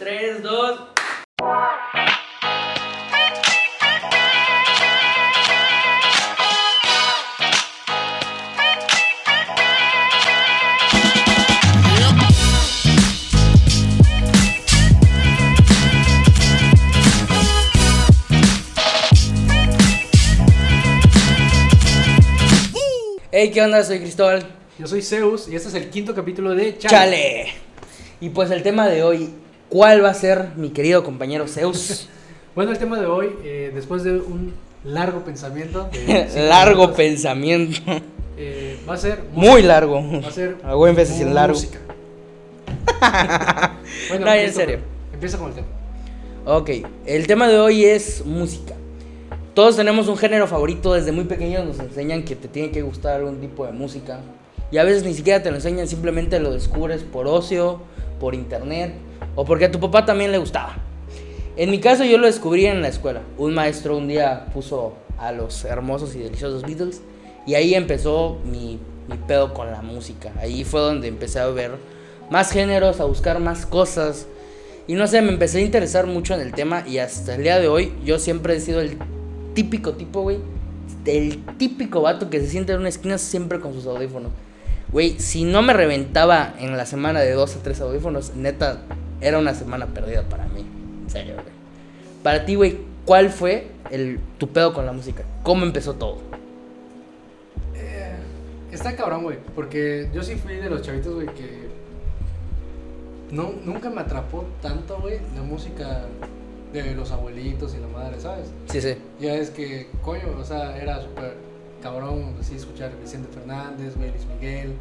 3, 2. Hey, ¿qué onda? Soy Cristóbal. Yo soy Zeus y este es el quinto capítulo de Chale. Chale. Y pues el tema de hoy, ¿cuál va a ser mi querido compañero Zeus? Bueno, el tema de hoy, eh, después de un largo pensamiento, largo minutos, pensamiento. eh, va a ser Muy largo. Va a ser A buen veces en largo. música. bueno, No, en serio. Empieza con el tema. Ok, el tema de hoy es música. Todos tenemos un género favorito, desde muy pequeños nos enseñan que te tiene que gustar algún tipo de música. Y a veces ni siquiera te lo enseñan, simplemente lo descubres por ocio, por internet o porque a tu papá también le gustaba. En mi caso yo lo descubrí en la escuela. Un maestro un día puso a los hermosos y deliciosos Beatles y ahí empezó mi, mi pedo con la música. Ahí fue donde empecé a ver más géneros, a buscar más cosas. Y no sé, me empecé a interesar mucho en el tema y hasta el día de hoy yo siempre he sido el típico tipo, güey. El típico vato que se siente en una esquina siempre con sus audífonos. Güey, si no me reventaba en la semana de dos a tres audífonos, neta, era una semana perdida para mí. En serio, güey. Para ti, güey, ¿cuál fue el, tu pedo con la música? ¿Cómo empezó todo? Eh, está cabrón, güey, porque yo sí fui de los chavitos, güey, que no, nunca me atrapó tanto, güey, la música de los abuelitos y la madre, ¿sabes? Sí, sí. Ya es que, coño, o sea, era súper cabrón así escuchar Vicente Fernández, güey, Luis Miguel.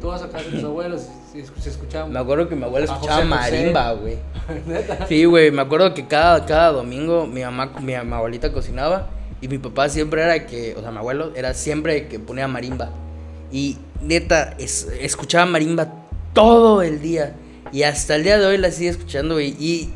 Tú vas a casa de tus abuelos y se escuchaba. Me acuerdo que mi abuela escuchaba marimba, güey. Neta. Sí, güey, me acuerdo que cada, cada domingo mi mamá, mi, mi abuelita cocinaba y mi papá siempre era que, o sea, mi abuelo era siempre que ponía marimba. Y neta, es- escuchaba marimba todo el día. Y hasta el día de hoy la sigue escuchando, güey. Y,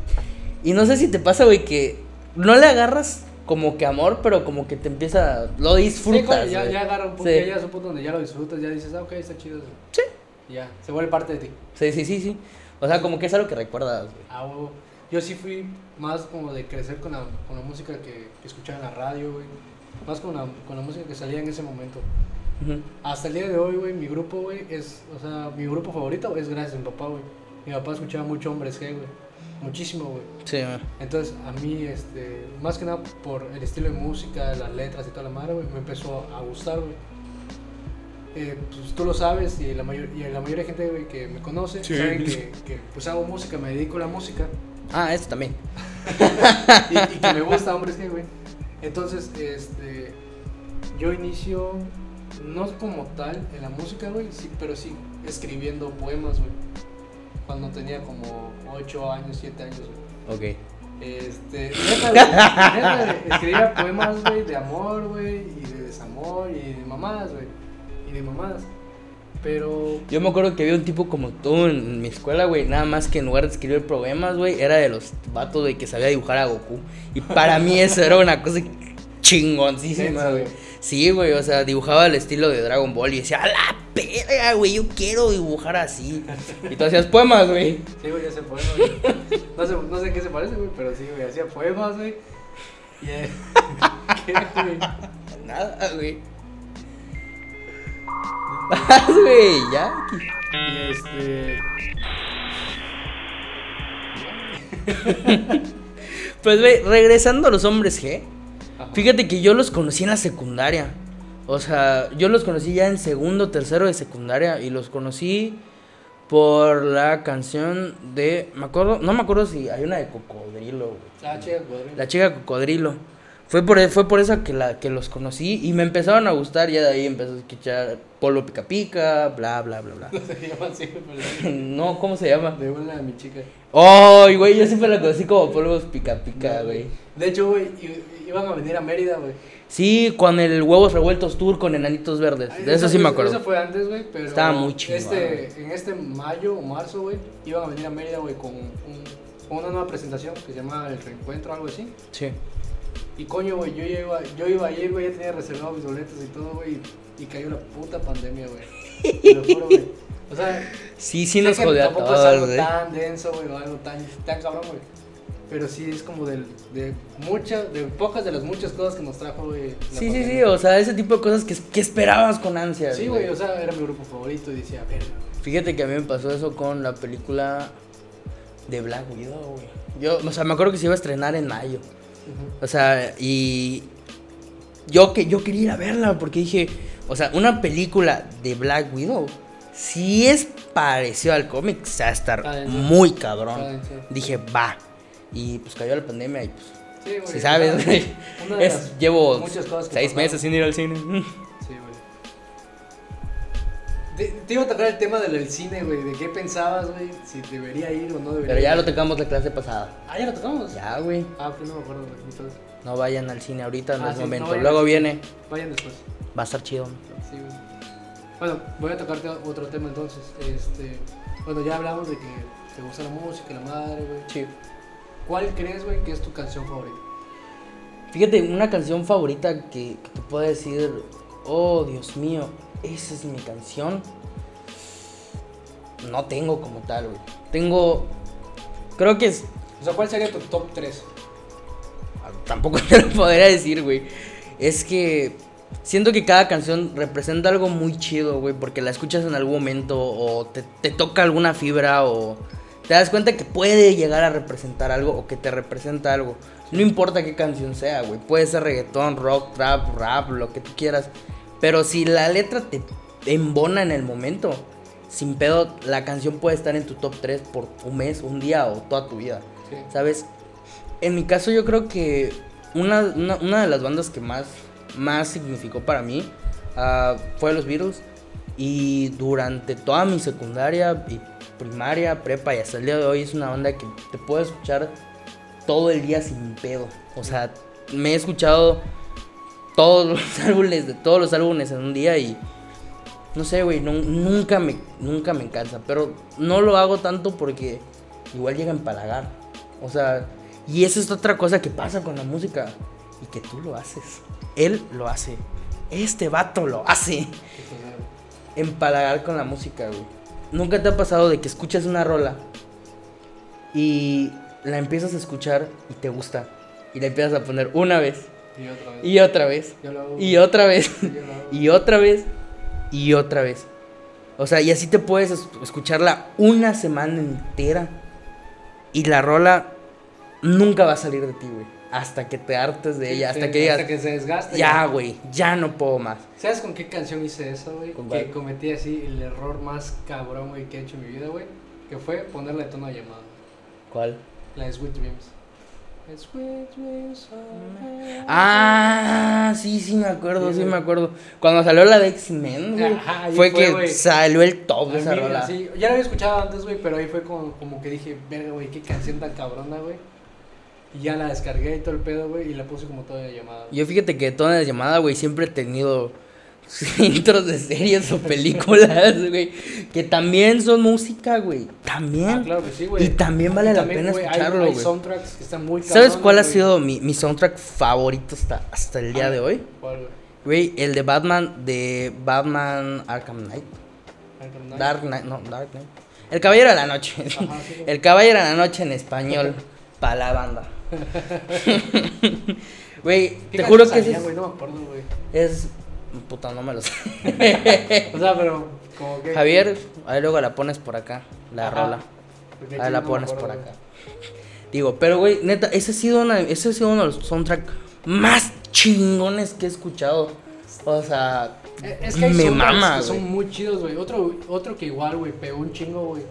y no sé si te pasa, güey, que no le agarras como que amor, pero como que te empieza, lo Sí, disfrutas. coño, ya, güey. ya agarra un punto, Sí. ya llegas a un punto donde ya lo disfrutas, ya dices, ah, ok, está chido. eso". Sí. Ya, se vuelve parte de ti. Sí, sí, sí, sí. O sea, como que es algo que recuerdas, güey. Ah, huevo. Yo sí fui más como de crecer con la, con la música que, que escuchaba en la radio, güey. Más con la, con la música que salía en ese momento. Hasta el día de hoy, güey, mi grupo, güey, es, o sea, mi grupo favorito es gracias a mi papá, güey. Mi papá escuchaba mucho Hombres G, güey. Muchísimo, güey. Sí. Entonces, a mí, este, más que nada por el estilo de música, las letras y toda la madre, güey, me empezó a gustar, güey. Eh, pues tú lo sabes y la, mayor, y la mayoría de gente, güey, que me conoce, Sí. saben que, que, pues hago música, me dedico a la música Ah, esto también. y, y que me gusta Hombres G, güey. Entonces, este, yo inicio, no como tal en la música, güey, sí, pero sí escribiendo poemas, güey. Cuando tenía como 8 años, 7 años, güey. Ok. Este, neta, güey, neta, güey, escribía poemas, güey, de amor, güey, y de desamor, y de mamadas, güey, y de mamadas. Pero, Yo me acuerdo que había un tipo como tú en mi escuela, güey. Nada más que en lugar de escribir problemas, güey, era de los vatos de que sabía dibujar a Goku. Y para mí eso era una cosa chingoncísima, güey. güey. Sí, güey, o sea, dibujaba el estilo de Dragon Ball y decía, a la verga, güey, yo quiero dibujar así. Y tú hacías poemas, güey. sí, güey, hacía poemas, güey. No sé, no sé qué se parece, güey, pero sí, güey, hacía poemas, güey. Y, eh, ¿qué, güey? Nada, güey. Vas, güey, ya. Y este, Pues, güey, regresando a los hombres G. ajá. Fíjate que yo los conocí en la secundaria. O sea, yo los conocí ya en segundo, tercero de secundaria. Y los conocí por la canción de. Me acuerdo, no me acuerdo si hay una de Cocodrilo, güey. Ah, chica, güey. La chica Cocodrilo. Fue por, fue por eso que, la, que los conocí y me empezaron a gustar. Ya de ahí empecé a escuchar Polo Pica Pica, bla, bla, bla, bla. No se llama así, pero no, ¿cómo se llama? de una de mi chica. Ay, güey, yo siempre la conocí como Polvos Pica Pica, güey. De hecho, güey, iban a venir a Mérida, güey. Sí, con el huevos revueltos tour con enanitos verdes. Ay, De eso sí me acuerdo. Eso fue antes, güey, pero. Estaba muy chingón, Este, en este mayo o marzo, güey, iban a venir a Mérida, güey, con, un- una nueva presentación que se llama El Reencuentro, algo así. Sí. Y coño, güey, yo iba, yo iba a ir, güey, ya tenía reservado mis boletos y todo, güey, y cayó la puta pandemia, güey. Te lo juro, güey. O sea, Sí, sí nos jodió tampoco es algo tan denso, güey, o algo tan, tan cabrón, güey. Pero sí es como del, de muchas, de pocas de las muchas cosas que nos trajo, güey. Sí, sí, pandemia. sí, o sea, ese tipo de cosas que, que esperabas con ansia. Sí, güey, o sea, era mi grupo favorito y decía, verga. Fíjate que a mí me pasó eso con la película de Black Widow, güey. Yo, o sea, me acuerdo que se iba a estrenar en mayo. O sea, y yo que yo quería ir a verla porque dije, o sea, una película de Black Widow si es parecido al cómic, se va a estar muy cabrón. Dije, va. Y pues cayó la pandemia y pues, Sí, güey. si sabes, o sea, güey. es- llevo seis pasaron. meses sin ir al cine. Te, te iba a tocar el tema del cine, güey. ¿De qué pensabas, güey? Si debería ir o no debería Pero ya ir. lo tocamos la clase pasada. Ah, ya lo tocamos. Ya, güey. Ah, pues no me acuerdo, güey. Entonces, No vayan al cine ahorita, no Ah, es sí, momento. Luego viene, vayan después. va a estar chido. Sí, güey. Bueno, voy a tocarte otro tema entonces. Este, bueno, ya hablamos de que te gusta la música, la madre, güey. Sí. ¿Cuál crees, güey, que es tu canción favorita? Fíjate, una canción favorita que, que te puedo decir, oh Dios mío, esa es mi canción. No tengo como tal, güey. Tengo, creo que es, O sea, ¿cuál sería tu top 3? tampoco te lo podría decir, güey. Es que siento que cada canción representa algo muy chido, güey, porque la escuchas en algún momento o te, te toca alguna fibra o te das cuenta que puede llegar a representar algo o que te representa algo. No importa qué canción sea, güey. Puede ser reggaetón, rock, trap, rap, lo que tú quieras. Pero si la letra te embona en el momento, sin pedo, la canción puede estar en tu top 3 por un mes, un día o toda tu vida. Sí. ¿Sabes? En mi caso yo creo que una, una, una de las bandas que más, más significó para mí ah, fue los Beatles. Y durante toda mi secundaria y primaria, prepa y hasta el día de hoy es una banda que te puedo escuchar todo el día sin pedo. O sea, me he escuchado todos los álbumes de todos los álbumes en un día y no sé, güey, nu- nunca me nunca me cansa, pero no lo hago tanto porque igual llega a empalagar. O sea, y esa es otra cosa que pasa con la música y que tú lo haces. Él lo hace. Este vato lo hace. Empalagar con la música, güey. Nunca te ha pasado de que escuchas una rola y la empiezas a escuchar y te gusta y la empiezas a poner una vez Y otra vez. y otra vez y otra vez y otra vez y otra vez. O sea, y así te puedes es- escucharla una semana entera y la rola nunca va a salir de ti, güey. Hasta que te hartes de ella, hasta Sí, que digas, Hasta que se desgaste. ya, güey, ya no puedo más. ¿Sabes con qué canción hice eso, güey? ¿Con Que cuál? cometí así el error más cabrón, güey, que he hecho en mi vida, güey. Que fue ponerle tono de llamada. ¿Cuál? La de Sweet Dreams. Ah, sí, sí me acuerdo, Sí, me acuerdo. Cuando salió la de X-Men, güey, fue fue, que salió el top esa rola. ya la había escuchado antes, güey, pero ahí fue como, como que dije, verga, güey, qué canción tan cabrona, güey. Y ya la descargué y todo el pedo, güey, y la puse como toda de llamada. Yo fíjate que toda la llamada, güey, siempre he tenido intros de series o películas, güey, que también son música, güey. También. Ah, claro que sí, güey. Y también vale Y la pena güey, hay- escucharlo, güey. soundtracks que están muy ¿Sabes cuál ha sido mi, mi soundtrack favorito hasta, hasta el día Ah, de hoy? ¿Cuál, güey? El de Batman, de Batman Arkham Knight. Arkham Knight. Dark Knight, no, Dark Knight. El Caballero de la Noche. Ajá, sí, güey. El Caballero de la Noche en español. para la banda. Güey, ¿Qué te juro que salía, es, güey, no me acuerdo, güey. es. Puta, no me lo sé. O sea, pero como que... Javier, ahí luego la pones por acá, la Ajá. rola. Porque Ahí la pones por acá. Digo, pero güey, neta, ese ha sido, una, ese ha sido uno de los soundtracks más chingones que he escuchado. O sea, Es que hay me mama, que son muy chidos, güey. Otro, otro que igual, güey, pegó un chingo, güey,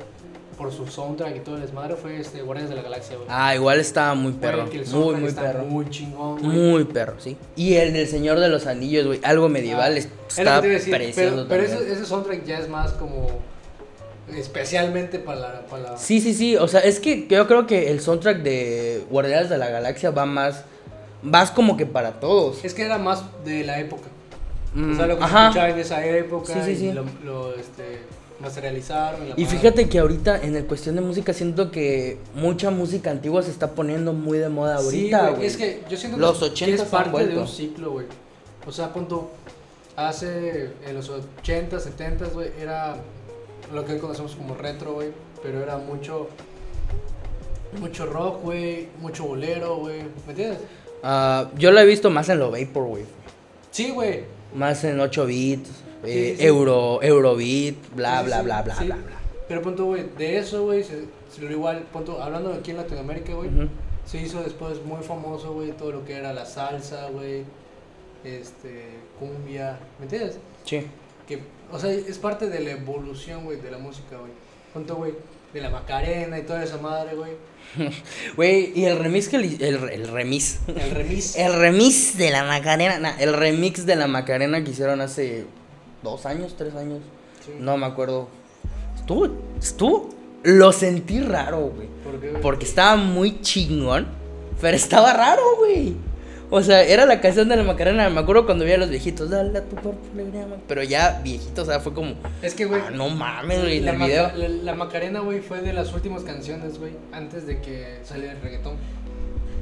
por su soundtrack y todo el desmadre fue este de la Galaxia, güey. Ah, igual estaba muy Güey, perro. el Muy, muy perro. Muy chingón, güey. Muy perro, sí. Y el del Señor de los Anillos, güey. Algo medieval. Ah, es- es está decir, precioso Pero, pero ese, ese soundtrack ya es más como especialmente para la, para la- Sí, sí, sí. O sea, es que yo creo que el soundtrack de Guardianes de la Galaxia va más. Vas como que para todos. Es que era más de la época. Mm, o sea, lo que se ajá. escuchaba en esa época Sí, sí, y sí. lo, lo, este, materializaron. Y madre. fíjate que ahorita en el cuestión de música siento que mucha música antigua se está poniendo muy de moda Sí, ahorita, güey, güey. Es que yo siento Los que 80s es parte de un ciclo, güey. O sea, punto hace en los 80, 70, güey, era lo que hoy conocemos como retro, güey. Pero era mucho. Mucho rock, güey. Mucho bolero, güey. ¿Me entiendes? Ah, yo lo he visto más en lo Vapor, güey. Sí, güey. Más en 8 bits, eh, Sí, sí. euro, Eurobeat, bla, bla, bla, bla, bla, bla. Pero punto, güey, de eso, güey, se, se lo igual, punto, hablando aquí en Latinoamérica, güey, se hizo después muy famoso, güey, todo lo que era la salsa, güey, este, cumbia, ¿me entiendes? Sí. Que, o sea, es parte de la evolución, güey, de la música, güey. Punto, güey, de la Macarena y toda esa madre, güey. Güey, y el remix que le- el, el remix. El remix. El remix de la Macarena, nah, el remix de la Macarena que hicieron hace dos años, tres años, Sí. no me acuerdo. Estuvo, estuvo, lo sentí raro, güey. ¿Por qué, güey? Porque estaba muy chingón, pero estaba raro, güey. O sea, era la canción de la Macarena. Me acuerdo cuando vi a los viejitos, dale a tu cuerpo alegría, ma-". Pero ya viejitos, o sea, fue como, Es que, güey, ah, no mames, güey, en la, el Maca- video. la, la Macarena, güey, fue de las últimas canciones, güey, antes de que saliera el reggaetón.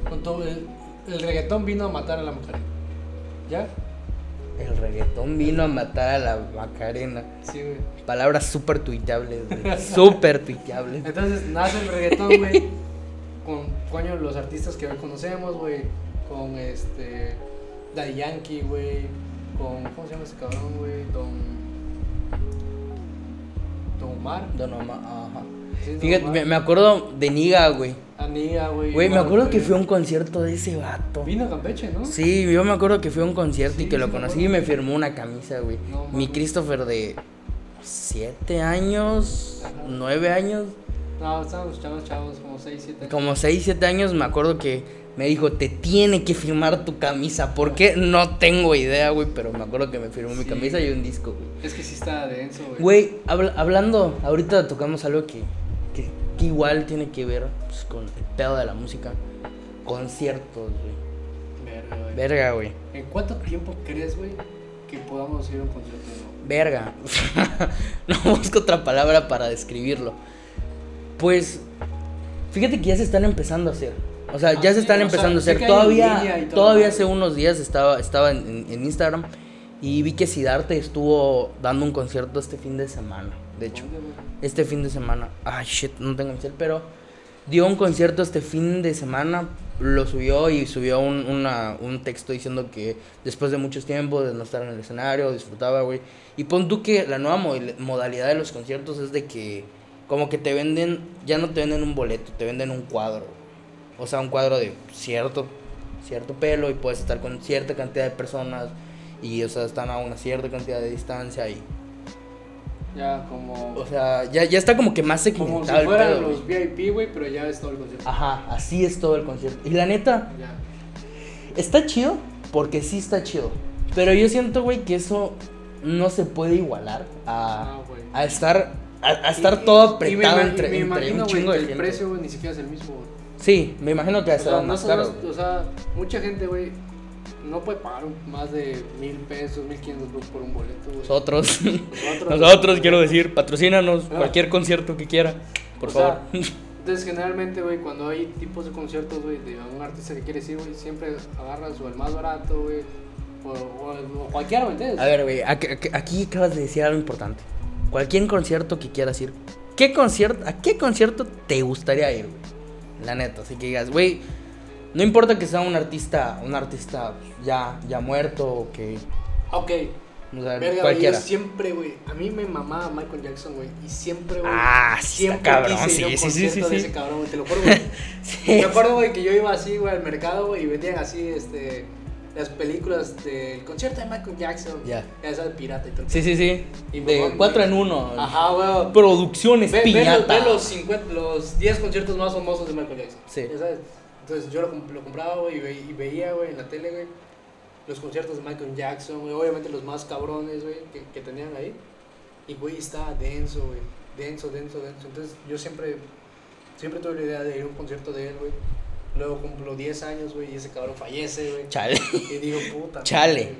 Con todo el, el reggaetón vino a matar a la Macarena. ¿Ya? El reggaetón vino a matar a la Macarena. Sí, güey. Palabras súper tuiteables, güey. Súper tuiteables. Entonces nace el reggaetón, güey. con, coño, los artistas que hoy conocemos, güey. Con este. Daddy Yankee, güey. Con. ¿Cómo se llama ese cabrón, güey? Don. Don Omar. Don Omar, ajá. Sí, Don Fíjate, Omar. me, me acuerdo de Niga, güey. Aniga, güey. Güey, me acuerdo que fui a un concierto de ese vato. Vino a Campeche, ¿no? Sí, yo me acuerdo que fui a un concierto y que lo conocí y me firmó una camisa, güey. No, Mi. Christopher de siete años, Ajá. nueve años, No, estábamos chavos, chavos, como 6, 7. como seis, siete años, me acuerdo que me dijo, te tiene que firmar tu camisa. ¿Por qué? No tengo idea, güey, pero me acuerdo que me firmó mi camisa y un disco, güey. Es que sí está denso, güey. Güey, habla- hablando, ahorita tocamos algo que, que, igual tiene que ver pues, con el pedo de la música. Conciertos, güey. Verga, güey. Verga, güey. ¿En cuánto tiempo crees, güey, que podamos ir a un concierto? Verga. no busco otra palabra para describirlo. Pues, fíjate que ya se están empezando a hacer. O sea, Ah, ya se sí, están sea, empezando a hacer. Todavía, todavía hace unos días estaba, estaba en, en- en Instagram y vi que Sidarte estuvo dando un concierto este fin de semana. De hecho, este fin de semana. Ay, shit, no tengo mi cel, pero dio un concierto este fin de semana. Lo subió y subió un, una- un texto diciendo que después de muchos tiempos de no estar en el escenario, disfrutaba, güey. Y pon tú que la nueva modalidad de los conciertos es de que, como que te venden, ya no te venden un boleto, te venden un cuadro. O sea, un cuadro de cierto, cierto pelo y puedes estar con cierta cantidad de personas. Y, o sea, están a una cierta cantidad de distancia y, Ya como. o sea, ya, ya está como que más como si segmentado fueran los VIP, güey, pero ya es todo el concierto. Ajá, así es todo el concierto. Y la neta, Ya. está chido porque sí está chido. Pero yo siento, güey, que eso no se puede igualar a, Ah, a estar a, a estar Y- todo y me apretado entre, me entre imagino, un güey, chingo que de el gente. precio, güey, ni siquiera es el mismo, güey. Sí, me imagino que O sea, más caro. o sea, mucha gente, güey, no puede pagar más de mil pesos, mil quinientos por un boleto, güey. Nosotros, Nosotros, nosotros quiero decir, patrocínanos Ah. cualquier concierto que quiera, por O favor. sea, Entonces, generalmente, güey, cuando hay tipos de conciertos, güey, de un artista que quieres ir, güey, siempre agarras o el más barato, güey, o, o, o cualquiera, ¿me entiendes? A ver, güey, aquí acabas de decir algo importante. Cualquier concierto que quieras ir, ¿qué concierto, ¿a qué concierto te gustaría ir, güey? La neta, así que digas, güey, no importa que sea un artista, un artista ya, ya muerto o que, Ok, o sea, verga, cualquiera. yo siempre, güey, a mí me mamaba Michael Jackson, güey, y siempre, güey, Ah, sí, siempre cabrón, quise ir a un sí, sí, sí, sí, de sí. ese cabrón, güey, te lo juro, güey. Sí. Me acuerdo, güey, que yo iba así, güey, al mercado, güey, y vendían así, este, las películas del concierto de Michael Jackson. Ya. Esa de pirata y todo. Sí, sí, sí. Y De mamón, cuatro en uno. Ajá, güey. Producciones Ve, ve los, ve los 50, los 10 conciertos más famosos de Michael Jackson. Sí. Ya sabes. Entonces yo lo, comp- lo compraba, güey, y, ve- y veía, güey, en la tele, güey, los conciertos de Michael Jackson, güey, obviamente los más cabrones, güey, que, que tenían ahí. Y, güey, estaba denso, güey, denso, denso, denso. Entonces yo siempre, siempre tuve la idea de ir a un concierto de él, güey. Luego cumplo 10 años, güey, y ese cabrón fallece, güey. Chale. Y digo, puta. Chale.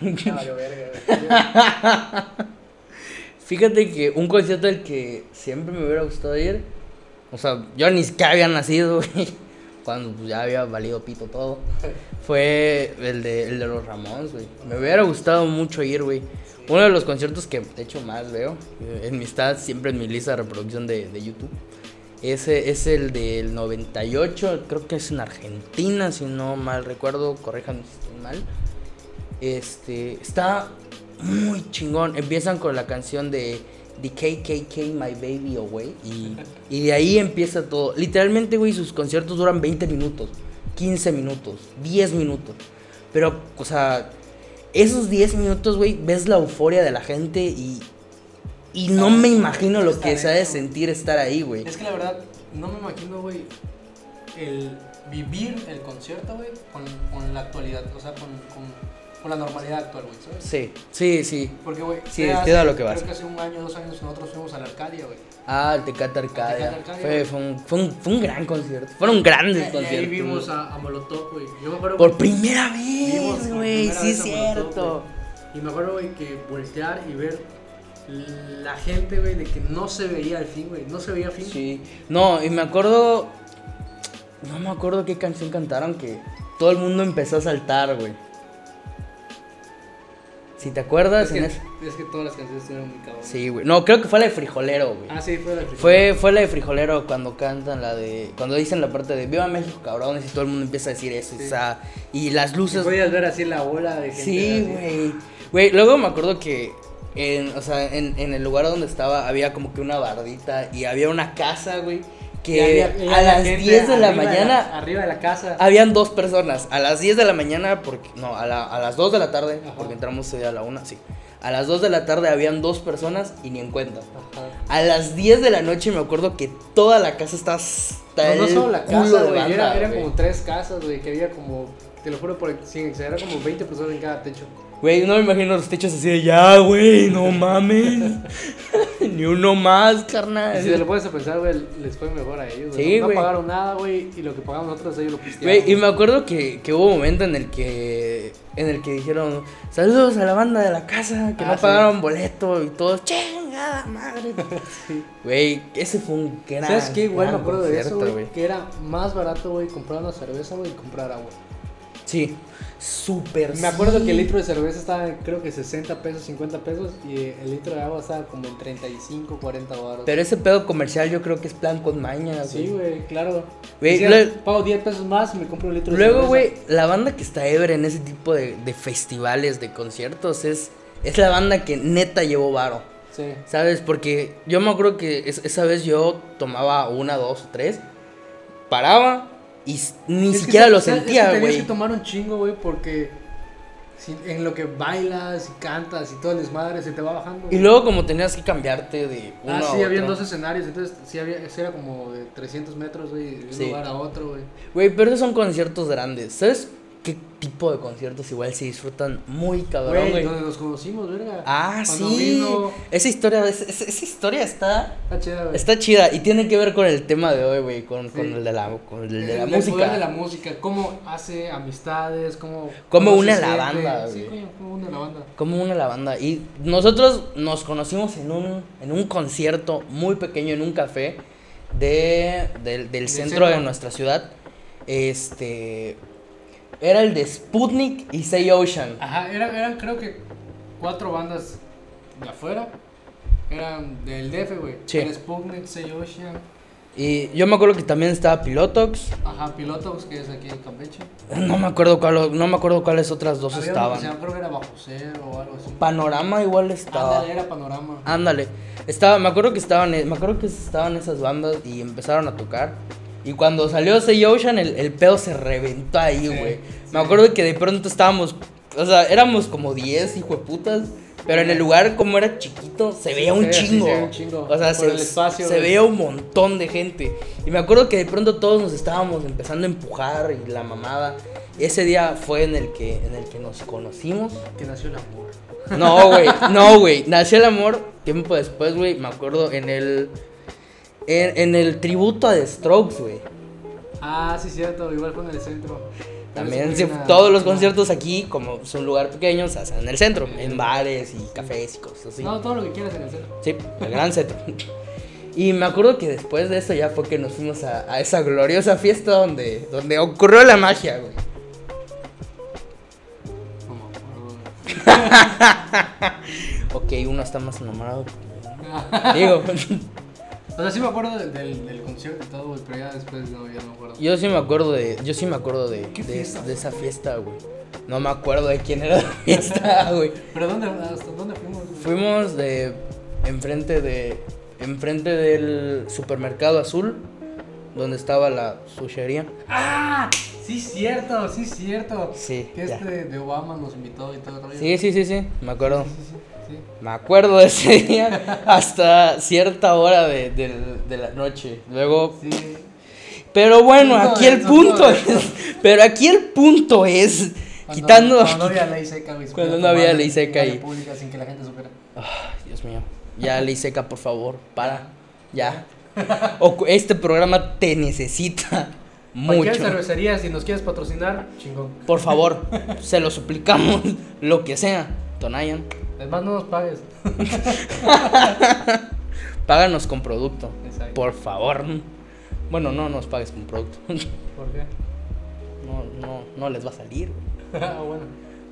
güey. Valió verga, güey. Fíjate que un concierto del que siempre me hubiera gustado ir, o sea, yo ni siquiera había nacido, güey, cuando pues, ya había valido pito todo, fue el de, el de los Ramones, güey. Me hubiera gustado mucho ir, güey. Uno de los conciertos que de hecho más veo, eh, en mi está siempre en mi lista de reproducción de, de YouTube, ese es el del 98, creo que es en Argentina, si no mal recuerdo, corríjanme si estoy mal. Este, está muy chingón. Empiezan con la canción de The KKK My Baby Away y, y de ahí empieza todo. Literalmente, güey, sus conciertos duran 20 minutos, 15 minutos, 10 minutos. Pero, o sea, esos 10 minutos, güey, ves la euforia de la gente y, y no me imagino lo que se ha de sentir estar ahí, güey. Es que la verdad, no me imagino, güey, el vivir el concierto, güey, con, con la actualidad, o sea, con, con, con la normalidad actual, güey, ¿sabes? Sí, sí, sí. Porque, güey, Sí, hace- entiendo a lo que vas. Creo que hace un año, dos años, nosotros fuimos a la Arcadia, güey. Ah, el Tecate Arcadia. Tecate Arcadia, Fue, fue, un, fue, un, fue un gran concierto. Fueron grandes Y ahí conciertos. vimos a, a Molotov, güey. Yo me acuerdo, Por primera vez, por güey. primera Sí, vez es Molotov, cierto. Y me acuerdo, güey, que voltear y ver la gente, güey, de que no se veía el fin, güey. No se veía fin. Sí. No, y me acuerdo. No me acuerdo qué canción cantaron que todo el mundo empezó a saltar, güey. Si te acuerdas, Es que, en ese- es que todas las canciones estuvieron muy cabrón. Sí, güey. No, creo que fue la de Frijolero, güey. Ah, sí, fue la Fue, fue la de Frijolero cuando cantan la de. Cuando dicen la parte de Viva México, cabrones, y todo el mundo empieza a decir eso. Sí. O sea, y las luces. podías ver así la bola de gente. Sí, güey. Güey, luego me acuerdo que. En, o sea, en, en el lugar donde estaba había como que una bardita y había una casa, güey. Que había- y a había las gente 10 de la arriba mañana arriba de la casa. habían dos personas. A las 10 de la mañana, porque. No, a, la- a las 2 de la tarde, Ajá. porque entramos a la 1, sí. A las 2 de la tarde habían dos personas y ni en cuenta. Ajá. A las 10 de la noche me acuerdo que toda la casa estaba No, no solo la casa, de güey. Era, eran güey. como tres casas, güey, que había como, te lo juro por sin exagerar, como 20 personas en cada techo. Güey, no me imagino los techos así de ya, güey, no mames. Ni uno más, carnal. Y si te lo puedes pensar, güey, les fue mejor a ellos. Sí, no, güey. no pagaron nada, güey, y lo que pagamos nosotros ellos lo pistearon. Güey, y me acuerdo que, que hubo un momento en el que en el que dijeron saludos a la banda de la casa que Ah, no sí. pagaron boleto y todos chingada madre. Sí. Güey, ese fue un gran ¿Sabes qué? Igual me acuerdo de eso, güey. Que era más barato, güey, comprar una cerveza, güey, y comprar agua. Sí, súper. Me acuerdo sí. que el litro de cerveza estaba creo que 60 pesos, 50 pesos, y el litro de agua estaba como en 35, 40 baros. Pero ese pedo comercial yo creo que es plan con maña, Sí, güey. claro. Lo- pago 10 pesos más y me compro un litro de Luego, cerveza. güey, la banda que está ever en ese tipo de, de festivales, de conciertos, es, es la banda que neta llevó varo. Sí. ¿Sabes? Porque yo me acuerdo que es- esa vez yo tomaba una, dos tres, paraba y ni Es que siquiera sa- lo sa- es que sentía, tenías güey. que tomar un chingo, güey, porque si- en lo que bailas y cantas y todo el desmadre se te va bajando. Y güey. luego como tenías que cambiarte de uno Ah, a sí, había dos escenarios, entonces sí había, era como de 300 metros, güey, de un Sí. lugar a otro, güey. Güey, pero esos son conciertos grandes. ¿Sabes qué tipo de conciertos igual se disfrutan muy cabrón, Güey, donde nos conocimos, verga. Ah, Cuando sí. vino- Esa historia, esa, esa- historia está, Está chida, güey. está chida y tiene que ver con el tema de hoy, güey, con, con Sí. el de la, con el de la El música. poder de la música, cómo hace amistades, cómo... Cómo une la banda, Sí, güey. coño, cómo une la banda. Como una la banda. Y nosotros nos conocimos en un, en un concierto muy pequeño, en un café de, del, del centro de nuestra ciudad. Este. Era el de Sputnik y Say Ocean. Ajá, eran, eran creo que cuatro bandas de afuera. Eran del DF, güey. Sí. Era Sputnik, Say Ocean. Y yo me acuerdo que también estaba Pilotox. Ajá, Pilotos, que es aquí en Campeche. No me acuerdo cuál, no me acuerdo cuáles otras dos Había estaban. llama, creo que era Bajo Cero o algo así. Panorama igual estaba. Ándale, era Panorama. Ándale. Estaba, me acuerdo que estaban, me acuerdo que estaban esas bandas y empezaron a tocar. Y cuando salió Say Ocean, el, el pedo se reventó ahí, Sí, güey. sí. Me acuerdo que de pronto estábamos, o sea, éramos como 10 hijo de putas. Pero en el lugar, como era chiquito, se veía un Sí, sí, chingo. se veía un chingo. O sea, Por se, el espacio, se veía un montón de gente. Y me acuerdo que de pronto todos nos estábamos empezando a empujar y la mamada. Ese día fue en el que, en el que nos conocimos. Que nació el amor. No, güey, no, güey. Nació el amor tiempo después, güey. Me acuerdo en el. En, en el tributo a The Strokes, güey. Ah, sí, cierto. Igual fue en el centro. También sí una- todos los una- conciertos aquí, como es un lugar pequeño, se hacen en el centro, en bares y cafés y cosas así. No, todo lo que quieras en el centro. Sí, el gran centro. Y me acuerdo que después de eso ya fue que nos fuimos a, a esa gloriosa fiesta donde, donde ocurrió la magia, güey. Ok, uno está más enamorado. Digo, O sea, sí me acuerdo del, del, del concierto y todo, güey, pero ya después no, ya no me acuerdo. yo sí me acuerdo de, yo sí me acuerdo de, ¿Qué de, fiesta de esa fiesta, güey. No me acuerdo de quién era la fiesta, güey. ¿Pero dónde, hasta dónde fuimos? güey? Fuimos de enfrente de enfrente del supermercado azul donde estaba la sushería. ¡Ah! Sí, cierto, sí, cierto. Sí, Que ya. este de Obama nos invitó y todo el rollo. Sí, sí, sí, sí, me acuerdo. Sí, sí, sí, sí. Me acuerdo de ese día hasta cierta hora de, de la noche. Luego, Sí. pero bueno, aquí el punto es, pero aquí el punto es Cuando- quitando Cuando no había ley seca, güey. Cuando no había ley seca área y- pública sin que la gente supiera. Ay, Dios mío. Ya, ley seca, por favor, para. Ya. O este programa te necesita Cualquier mucho. cervecería, si nos quieres patrocinar, chingón. Por favor, se lo suplicamos, lo que sea. Tonayan, Además, no nos pagues. páganos con producto. Exacto. Por favor. Bueno, no nos pagues con producto. ¿Por qué? No, no, no les va a salir. ah, bueno.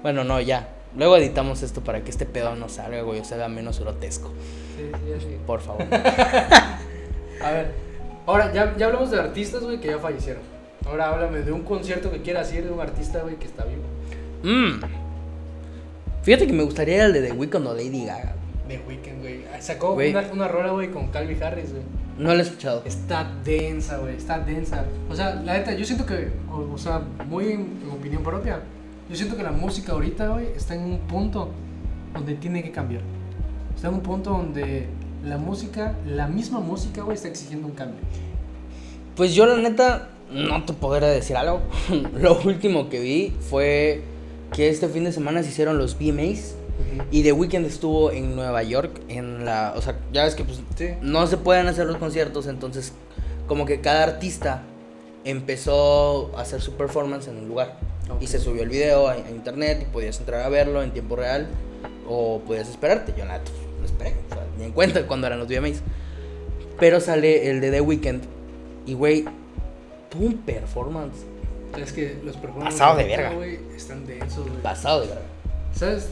Bueno, no, ya. Luego editamos esto para que este pedo no salga, güey, o sea, menos grotesco. Sí, sí, sí. Por favor. A ver, ahora ya, ya hablamos de artistas, güey, que ya fallecieron. Ahora háblame de un concierto que quieras ir de un artista, güey, que está vivo. Mm. Fíjate que me gustaría ir al de The Weeknd o Lady Gaga. The Weeknd, güey. Sacó Güey. una, una rola, güey, con Calvin Harris, güey. No lo he escuchado. Está densa, güey, está densa. O sea, la neta, yo siento que, o, o sea, muy en, en opinión propia, yo siento que la música ahorita, güey, está en un punto donde tiene que cambiar. Está en un punto donde la música, la misma música, güey, está exigiendo un cambio. Pues yo la neta no te podré decir algo. Lo último que vi fue que este fin de semana se hicieron los VMAs y The Weeknd estuvo en Nueva York en la, o sea, ya ves que pues Sí. no se pueden hacer los conciertos, entonces como que cada artista empezó a hacer su performance en un lugar y se subió el video a, a internet y podías entrar a verlo en tiempo real o podías esperarte. Yo nada, pues, lo esperé, o sea, ni en cuenta cuando eran los VMAs. Pero sale el de The Weeknd y güey, tuvo un performance Es que los performances Pasado de verga. güey, están densos, güey. pasado de verdad. ¿Sabes?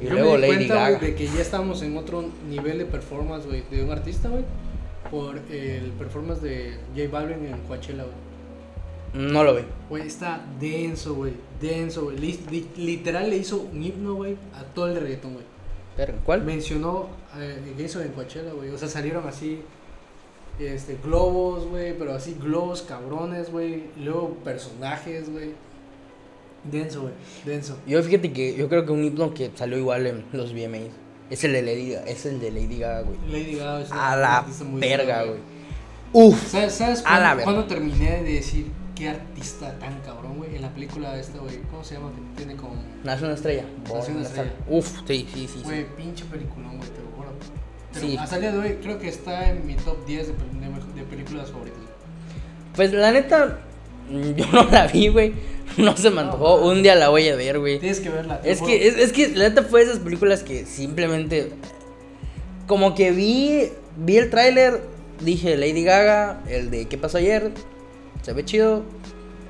Y Yo luego me di Lady cuenta, Gaga. güey, de que ya estamos en otro nivel de performance, güey, de un artista, güey, por el performance de J Balvin en Coachella, güey. No lo vi. Güey, está denso, güey, denso, güey. Li- li- literal le hizo un himno, güey, a todo el reggaetón, güey. Verga, ¿Cuál? Mencionó eh, que hizo en Coachella, güey. O sea, salieron así, este, globos, güey, pero así globos cabrones, güey. Luego personajes, güey. Denso, güey, denso. Yo fíjate que yo creo que un himno que salió igual en los VMAs es el de Lady Gaga, es el de Lady Gaga, güey. Lady Gaga es A la verga, güey. Uf. ¿Sabes, sabes A cuándo, la verga. cuándo terminé de decir qué artista tan cabrón, güey? En la película esta, güey. ¿Cómo se llama? Que tiene con. Nace una estrella. Nace una estrella. Uf, sí, sí, sí. sí. Güey, pinche peliculón, güey. Pero Sí. hasta el día de hoy creo que está en mi top 10 de, películas favoritas. Pues la neta, mm, yo no la vi, güey. No se me antojó. No, Un día la voy a ver, güey. Tienes que verla. Es que, es, es que la neta fue de esas películas que simplemente. Como que vi. Vi el tráiler. Dije Lady Gaga. El de ¿Qué pasó ayer? Se ve chido.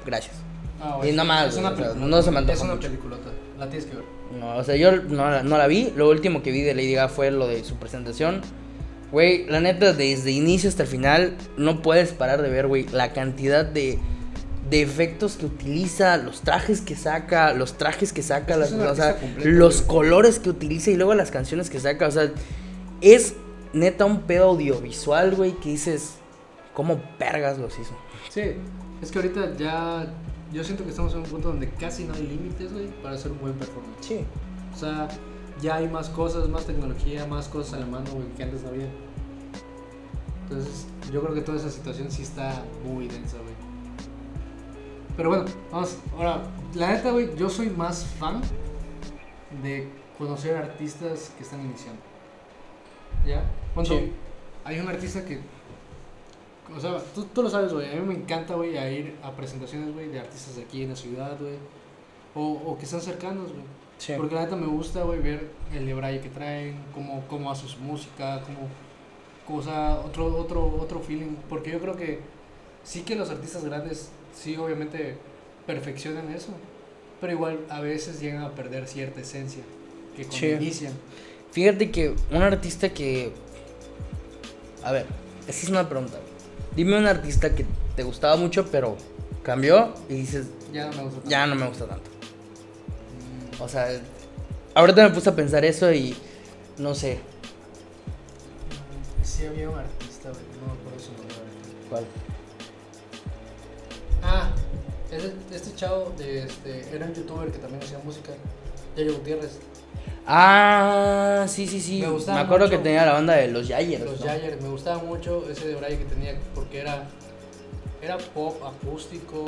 Gracias. Ah, y nada más, Es una güey, o sea, película. no se me antojó Es una mucho. peliculota. La tienes que ver. No, o sea, yo no, la- no la vi. Lo último que vi de Lady Gaga fue lo de su presentación. Güey, la neta, desde inicio hasta el final, no puedes parar de ver, güey, la cantidad de, de efectos que utiliza, los trajes que saca, los trajes que saca, las, o sea, los güey. colores que utiliza y luego las canciones que saca. O sea, es neta un pedo audiovisual, güey, que dices, ¿cómo vergas los hizo? Sí, es que ahorita ya. Yo siento que estamos en un punto donde casi no hay límites, güey, para hacer un buen performance. Sí. O sea, ya hay más cosas, más tecnología, más cosas a la mano, güey, que antes no había. Entonces, yo creo que toda esa situación sí está muy densa, güey. Pero bueno, vamos, ahora, la neta, güey, yo soy más fan de conocer artistas que están iniciando. ¿Ya? Cuando Sí. hay un artista que. O sea, tú, tú lo sabes, güey. A mí me encanta, güey, a ir a presentaciones, güey, de artistas de aquí en la ciudad, güey. O, o que están cercanos, güey. Sí. Porque la neta me gusta, güey, ver el debraye que traen, cómo, cómo hace su música, cómo, o sea, otro, otro, otro feeling. Porque yo creo que sí que los artistas grandes, sí, obviamente, perfeccionan eso. Pero igual a veces llegan a perder cierta esencia que Sí. inician. Fíjate que un artista que. A ver, esa es una pregunta. Dime un artista que te gustaba mucho, pero cambió y dices, Ya no me gusta. ya no me gusta tanto. O sea, ahorita me puse a pensar eso y no sé. Sí, había un artista, güey. No me acuerdo su nombre. ¿Cuál? Ah, este, este chavo de, este, era un youtuber que también hacía música. Yayo Gutiérrez. Ah, sí, sí, sí. Me Me, acuerdo mucho. que tenía la banda de los Yayers. Los ¿no? Me gustaba mucho ese de Braille que tenía porque era. Era pop acústico,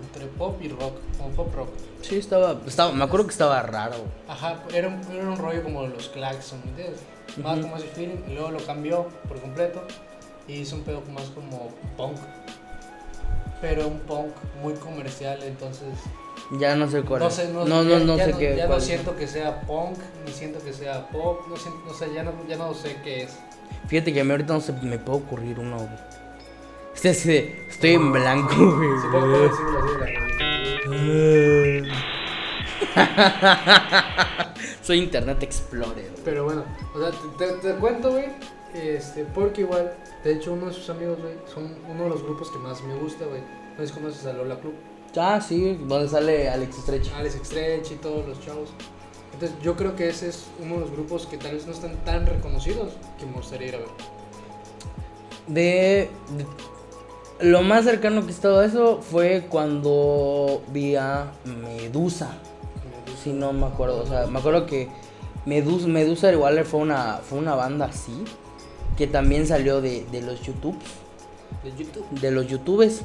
entre pop y rock, como pop rock. Sí, estaba, estaba. Me acuerdo que estaba raro. Ajá, era un, era un rollo como los Claxon, ¿me entiendes? Más Ujú. como ese feeling, y luego lo cambió por completo y hizo un pedo más como punk. Pero un punk muy comercial, entonces Ya no sé cuál no es. sé, no, no, ya, no, no ya sé no, qué. ya no es. siento que sea punk, ni siento que sea pop, no, siento, o sea, ya no, ya no sé qué es. Fíjate que a mí ahorita no se me puede ocurrir uno, güey. Estoy así de. Estoy en blanco, güey. Si puedo, decirlo así, Soy Internet Explorer. güey. Pero bueno, o sea, te, te- te cuento, güey, este, porque igual, de hecho, uno de sus amigos, güey, son uno de los grupos que más me gusta, güey. No sé si conoces a Lola Club. Ah, sí, donde sale Alex Stretch. Alex Stretch y todos los chavos. Entonces yo creo que ese es uno de los grupos que tal vez no están tan reconocidos que me gustaría ir a ver. De, de- Lo más cercano que he estado a eso fue cuando vi a Medusa. Si no me acuerdo. O sea, me acuerdo que Medusa, Medusa igual fue una, fue una banda así. Que también salió de, de los YouTube. De YouTube. De los YouTubes.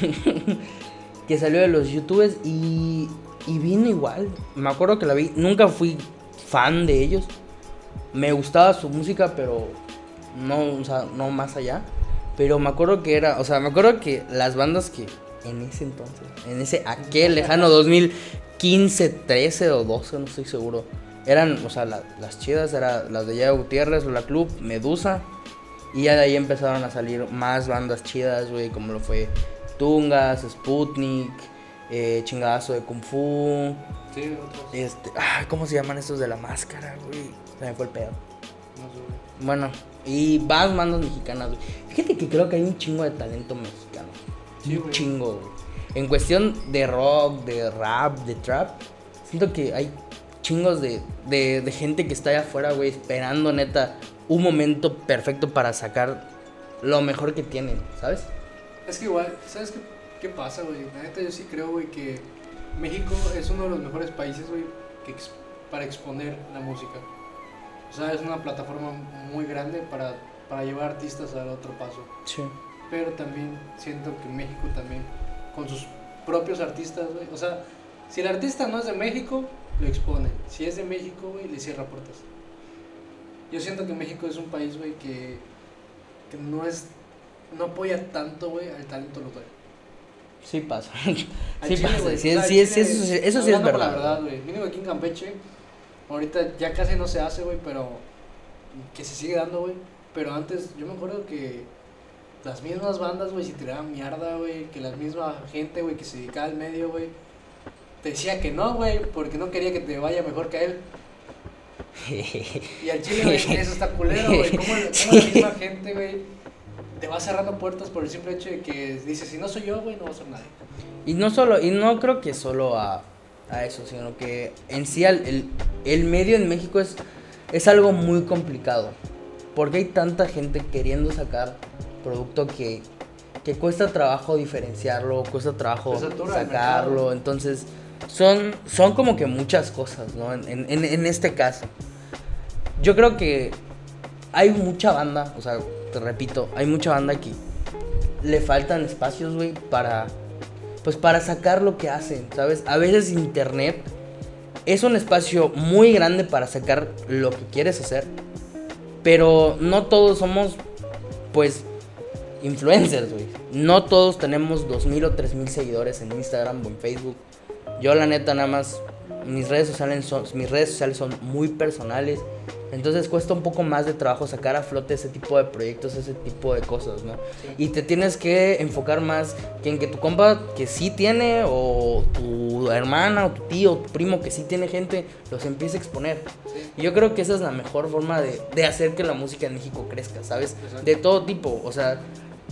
que salió de los YouTubes y, y vino igual. Me acuerdo que la vi. Nunca fui fan de ellos. Me gustaba su música, pero no, o sea, no más allá. Pero me acuerdo que era, o sea, me acuerdo que las bandas que en ese entonces, en ese aquel lejano 2015, 13 o 12, no estoy seguro, eran, o sea, la- las chidas, eran las de Yayo Gutiérrez, La Club, Medusa. Y ya de ahí empezaron a salir más bandas chidas, güey, como lo fue Tungas, Sputnik, eh, Chingadazo de Kung Fu. Sí, otros. Este, ah, ¿cómo se llaman estos de la máscara, güey? Se me fue el pedo. No sé, güey. Bueno, y más bandas mexicanas, güey. Fíjate que creo que hay un chingo de talento mexicano. Sí, un güey. chingo, güey. En cuestión de rock, de rap, de trap, siento que hay chingos de, de, de gente que está allá afuera, güey, esperando neta un momento perfecto para sacar lo mejor que tienen, ¿sabes? Es que igual, ¿sabes qué, qué pasa, güey? La neta yo sí creo, güey, que México es uno de los mejores países, güey, que ex- para exponer la música. O sea, es una plataforma muy grande para, para llevar artistas al otro paso. Sí. pero también siento que México también, con sus propios artistas, güey, o sea, si el artista no es de México, lo expone, si es de México, güey, le cierra puertas. Yo siento que México es un país, güey, que, que no es, no apoya tanto, güey, al talento local. Sí pasa. Sí chile, pasa. güey, Sí, sí, eso, sí- eso sí es verdad. La verdad, güey. Mínimo aquí en Campeche, ahorita ya casi no se hace, güey, pero que se sigue dando, güey. Pero antes, yo me acuerdo que las mismas bandas, güey, se tiraban mierda, güey. Que la misma gente, güey, que se dedicaba al medio, güey, te decía que no, güey, porque no quería que te vaya mejor que a él. Y al chile, güey, eso está culero, güey. ¿Cómo, cómo la misma gente, güey, te va cerrando puertas por el simple hecho de que dice, si no soy yo, güey, no va a ser nadie. Y no solo, y no creo que solo a, a eso, sino que en sí el, el medio en México es, es algo muy complicado. Porque hay tanta gente queriendo sacar producto que, que cuesta trabajo diferenciarlo, cuesta trabajo sacarlo. Entonces, son, son como que muchas cosas, ¿no? En, en- en este caso. Yo creo que hay mucha banda, o sea, te repito, hay mucha banda que le faltan espacios, güey, para pues para sacar lo que hacen, ¿sabes? A veces internet es un espacio muy grande para sacar lo que quieres hacer, pero no todos somos pues influencers, güey. No todos tenemos 2000 o 3000 seguidores en Instagram o en Facebook Yo la neta nada más mis redes sociales son mis redes sociales son muy personales. Entonces cuesta un poco más de trabajo sacar a flote ese tipo de proyectos, ese tipo de cosas, ¿no? Y te tienes que enfocar más que en que tu compa que sí tiene, o tu hermana, o tu tío, o tu primo que sí tiene gente, los empiece a exponer. Y yo creo que esa es la mejor forma de, de hacer que la música en México crezca, ¿sabes? Exacto. De todo tipo, o sea,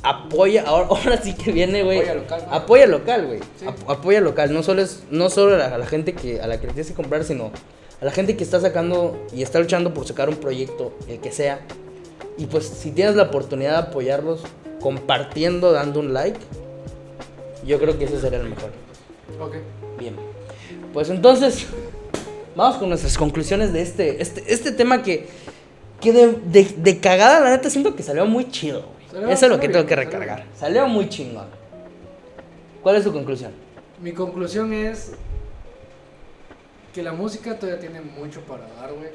apoya, ahora, ahora sí que viene, güey. Apoya local, ¿no? Apoya local, güey. Sí. Ap- apoya local, no solo es, no solo a la, a la gente que, a la que le tienes que comprar, sino a la gente que está sacando y está luchando por sacar un proyecto, el que sea. Y pues si tienes la oportunidad de apoyarlos compartiendo, dando un like, yo creo que ese sería el mejor. Ok. Bien. Pues entonces, vamos con nuestras conclusiones de este, este, este tema que, que de, de- de cagada, la neta, siento que salió muy chido. Salió- Eso es lo salió que bien, tengo que salió recargar. bien. Salió muy chingón. ¿Cuál es tu conclusión? Mi conclusión es que la música todavía tiene mucho para dar, güey.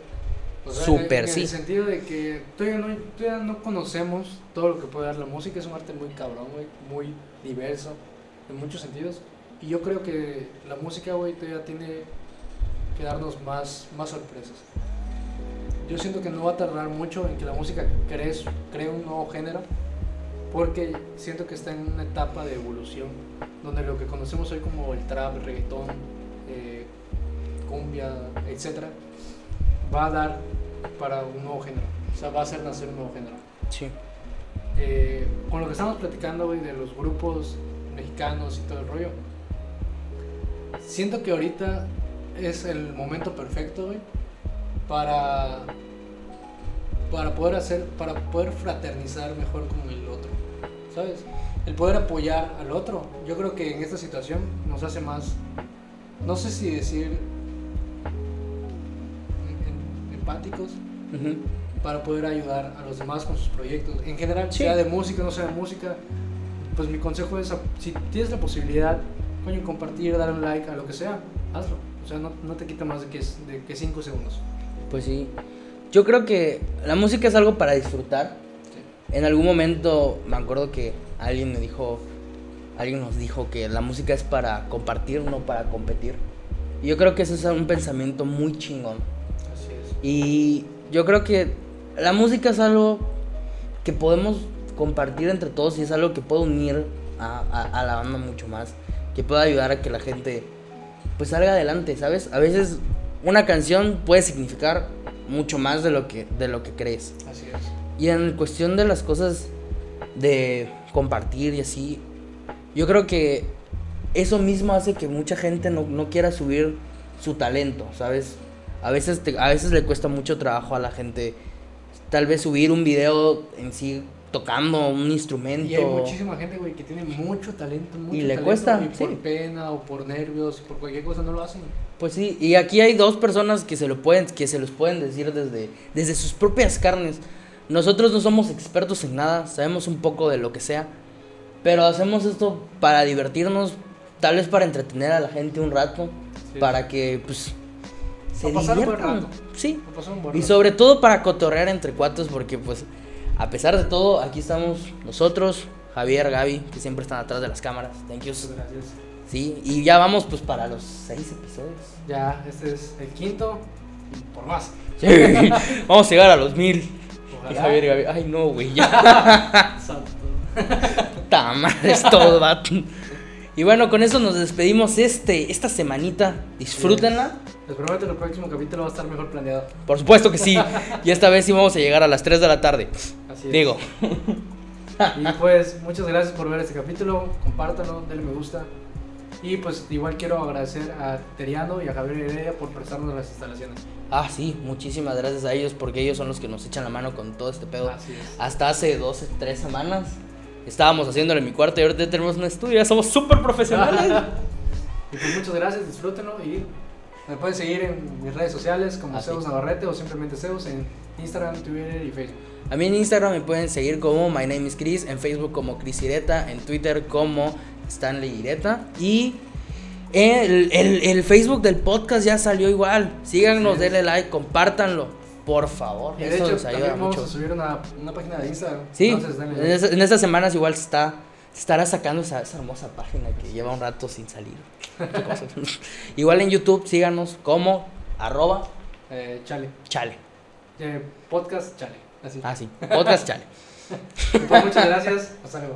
O sea, en- Súper, en, sí. el sentido de que todavía no, todavía no conocemos todo lo que puede dar la música. Es un arte muy cabrón, güey. Muy diverso en muchos sentidos. Y yo creo que la música, güey, todavía tiene que darnos más, más sorpresas. Yo siento que no va a tardar mucho en que la música cree, cree un nuevo género. Porque siento que está en una etapa de evolución. Donde lo que conocemos hoy como el trap, el reggaetón, cumbia, etcétera, va a dar para un nuevo género. O sea, va a hacer nacer un nuevo género. Sí. Eh, con lo que estamos platicando, güey, de los grupos mexicanos y todo el rollo, siento que ahorita es el momento perfecto, güey, para, para poder hacer, para poder fraternizar mejor con el otro, ¿sabes? El poder apoyar al otro. Yo creo que en esta situación nos hace más, no sé si decir em- em- empáticos, Ujú. para poder ayudar a los demás con sus proyectos. En general, Sí. sea de música, no sea de música, pues mi consejo es, si tienes la posibilidad, coño, compartir, dar un like a lo que sea, hazlo. O sea, no, no te quita más de que, de que cinco segundos. Pues sí. Yo creo que la música es algo para disfrutar. En algún momento me acuerdo que alguien me dijo, alguien nos dijo que la música es para compartir, no para competir. Y yo creo que ese es un pensamiento muy chingón. Y yo creo que la música es algo que podemos compartir entre todos y es algo que puede unir a, a- a la banda mucho más. Que puede ayudar a que la gente pues salga adelante, ¿sabes? A veces una canción puede significar mucho más de lo que, de lo que crees. Así es. Y en cuestión de las cosas de compartir y así, yo creo que eso mismo hace que mucha gente no, no quiera subir su talento, ¿sabes? A veces, te- a veces le cuesta mucho trabajo a la gente tal vez subir un video en sí tocando un instrumento. Y hay muchísima gente, güey, que tiene mucho talento, mucho Y le talento, cuesta, y por sí. pena o por nervios, por cualquier cosa no lo hacen. Pues sí, y aquí hay dos personas que se lo pueden, que se los pueden decir desde, desde sus propias carnes. Nosotros no somos expertos en nada, sabemos un poco de lo que sea, pero hacemos esto para divertirnos, tal vez para entretener a la gente un rato, Sí. para que pues se diviertan. Sí. Y sobre todo para cotorrear entre cuates, porque pues a pesar de todo, aquí estamos nosotros, Javier, Gaby, que siempre están atrás de las cámaras. Thank you. Muchas gracias. Sí, y ya vamos pues para los seis episodios. Ya, este es el quinto y por más. Sí, vamos a llegar a los mil. Ojalá. Y Javier, Gaby, ay no, güey, ya. Santo. Puta madre, es todo, vato. Y bueno, con eso nos despedimos este, esta semanita. Disfrútenla. Les prometo que el próximo capítulo va a estar mejor planeado. Por supuesto que sí. Y esta vez sí vamos a llegar a las 3 de la tarde. Así es. Digo. Y pues muchas gracias por ver este capítulo. Compártanlo, denle me gusta. Y pues igual quiero agradecer a Teriano y a Javier Heredia por prestarnos las instalaciones. Ah, sí, muchísimas gracias a ellos porque ellos son los que nos echan la mano con todo este pedo. Así es. Hasta hace 12, 3 semanas estábamos haciéndolo en mi cuarto y ahorita tenemos un estudio, ya somos súper profesionales. Y pues muchas gracias, disfrútenlo y me pueden seguir en mis redes sociales como. Zeus Navarrete o simplemente Zeus en Instagram, Twitter y Facebook. A mí en Instagram me pueden seguir como My Name is Chris, en Facebook como Chris Ireta, en Twitter como Stanley Ireta y el, el- el Facebook del podcast ya salió igual. Síganos, denle like, compártanlo, por favor, de hecho, nos ayuda mucho. Vamos subir una, una, página de Instagram. Sí, Entonces, en, esa, en, estas semanas igual está, estará sacando esa, hermosa página que lleva un rato sin salir. igual en YouTube, síganos como arroba eh, chale. Chale. Eh, podcast chale. Ah, sí, podcast chale. pues muchas gracias. Hasta luego.